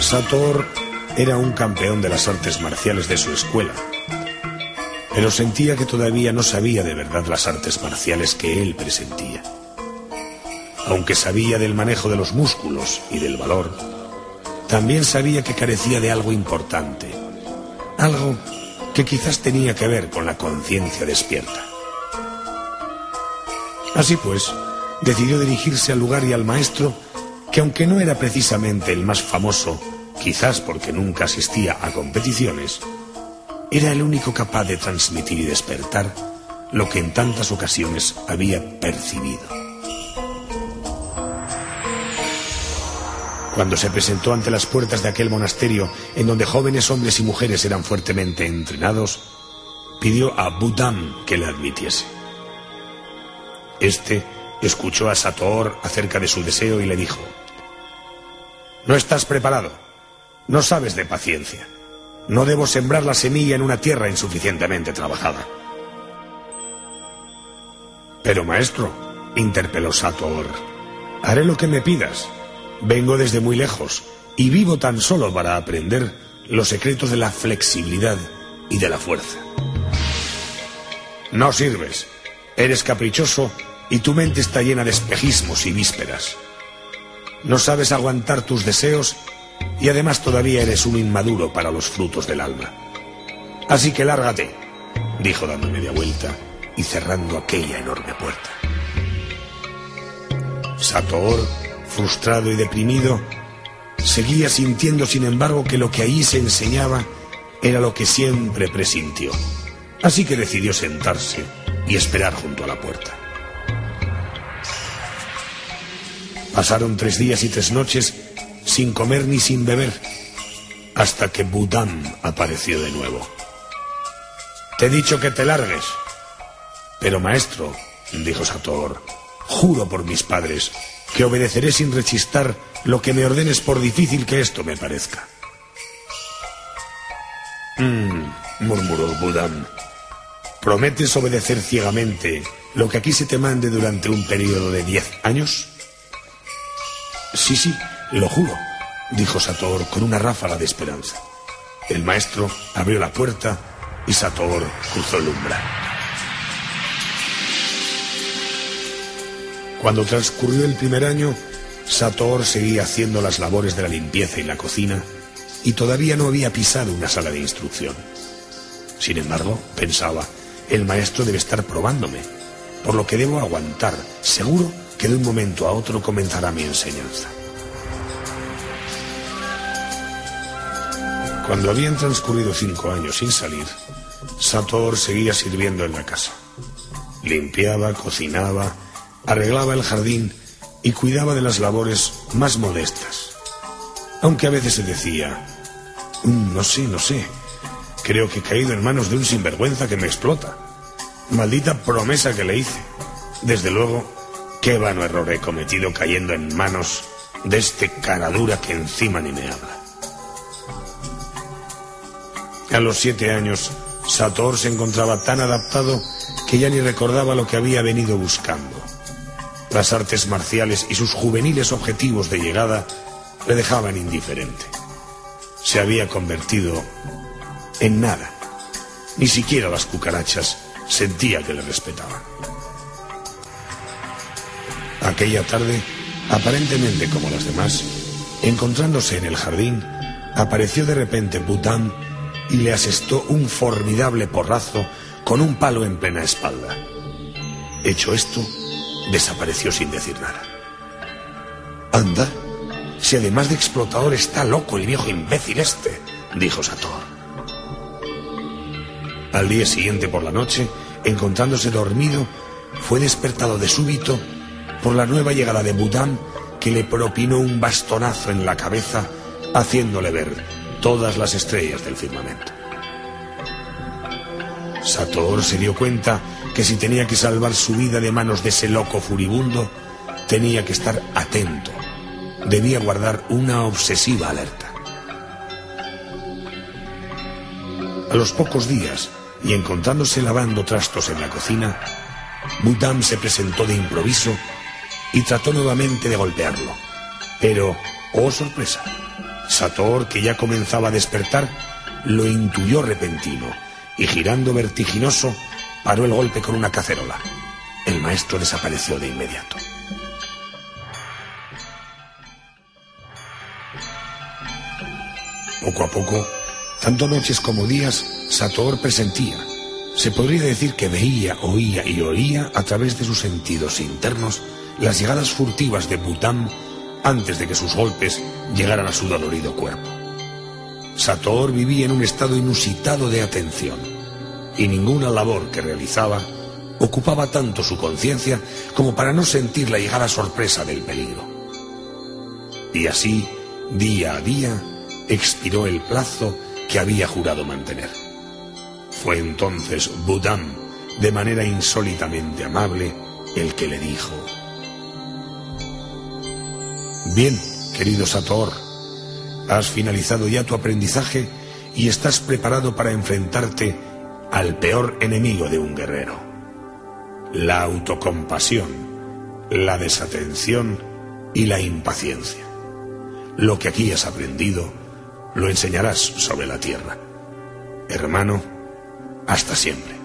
Sator era un campeón de las artes marciales de su escuela, pero sentía que todavía no sabía de verdad las artes marciales que él presentía. Aunque sabía del manejo de los músculos y del valor, también sabía que carecía de algo importante, algo que quizás tenía que ver con la conciencia despierta. Así pues, decidió dirigirse al lugar y al maestro que aunque no era precisamente el más famoso, quizás porque nunca asistía a competiciones, era el único capaz de transmitir y despertar lo que en tantas ocasiones había percibido. Cuando se presentó ante las puertas de aquel monasterio en donde jóvenes hombres y mujeres eran fuertemente entrenados, pidió a Budam que le admitiese. Este escuchó a Sator acerca de su deseo y le dijo, No estás preparado, no sabes de paciencia, no debo sembrar la semilla en una tierra insuficientemente trabajada. Pero maestro, interpeló Sator, haré lo que me pidas. Vengo desde muy lejos y vivo tan solo para aprender los secretos de la flexibilidad y de la fuerza. No sirves. Eres caprichoso y tu mente está llena de espejismos y vísperas. No sabes aguantar tus deseos y además todavía eres un inmaduro para los frutos del alma. Así que lárgate, dijo dando media vuelta y cerrando aquella enorme puerta. Sator, frustrado y deprimido, seguía sintiendo, sin embargo, que lo que allí se enseñaba era lo que siempre presintió. Así que decidió sentarse y esperar junto a la puerta. Pasaron tres días y tres noches sin comer ni sin beber, hasta que Budam apareció de nuevo. Te he dicho que te largues. Pero maestro, dijo Sator, juro por mis padres que obedeceré sin rechistar lo que me ordenes por difícil que esto me parezca. Mmm, murmuró Budam. ¿Prometes obedecer ciegamente lo que aquí se te mande durante un periodo de diez años? Sí, sí, lo juro, dijo Sator con una ráfaga de esperanza. El maestro abrió la puerta y Sator cruzó el umbral. Cuando transcurrió el primer año, Sator seguía haciendo las labores de la limpieza y la cocina y todavía no había pisado una sala de instrucción. Sin embargo, pensaba, el maestro debe estar probándome, por lo que debo aguantar. Seguro que de un momento a otro comenzará mi enseñanza. Cuando habían transcurrido cinco años sin salir, Sator seguía sirviendo en la casa. Limpiaba, cocinaba, arreglaba el jardín y cuidaba de las labores más modestas. Aunque a veces se decía, "Mm, no sé, no sé, creo que he caído en manos de un sinvergüenza que me explota. Maldita promesa que le hice. Desde luego, qué vano error he cometido cayendo en manos de este cara dura que encima ni me habla. A los siete años, Sator se encontraba tan adaptado que ya ni recordaba lo que había venido buscando. Las artes marciales y sus juveniles objetivos de llegada le dejaban indiferente. Se había convertido en nada. Ni siquiera las cucarachas sentía que le respetaban. Aquella tarde, aparentemente como las demás, encontrándose en el jardín, apareció de repente Bután y le asestó un formidable porrazo con un palo en plena espalda. Hecho esto, desapareció sin decir nada. Anda, si además de explotador está loco el viejo imbécil este, dijo Sator. Al día siguiente por la noche, encontrándose dormido, fue despertado de súbito por la nueva llegada de Budam, que le propinó un bastonazo en la cabeza, haciéndole ver todas las estrellas del firmamento. Sator se dio cuenta que si tenía que salvar su vida de manos de ese loco furibundo, tenía que estar atento. Debía guardar una obsesiva alerta. A los pocos días, y encontrándose lavando trastos en la cocina, Budam se presentó de improviso y trató nuevamente de golpearlo. Pero, oh sorpresa, Sator, que ya comenzaba a despertar, lo intuyó repentino y girando vertiginoso, paró el golpe con una cacerola. El maestro desapareció de inmediato. Poco a poco, tanto noches como días, Sator presentía. Se podría decir que veía, oía y oía a través de sus sentidos internos las llegadas furtivas de Butam antes de que sus golpes llegaran a su dolorido cuerpo. Sator vivía en un estado inusitado de atención y ninguna labor que realizaba ocupaba tanto su conciencia como para no sentir la llegada sorpresa del peligro. Y así, día a día, expiró el plazo que había jurado mantener. Fue entonces Budam, de manera insólitamente amable, el que le dijo, Bien, querido Sator, has finalizado ya tu aprendizaje y estás preparado para enfrentarte al peor enemigo de un guerrero, la autocompasión, la desatención y la impaciencia. Lo que aquí has aprendido lo enseñarás sobre la tierra. Hermano, hasta siempre.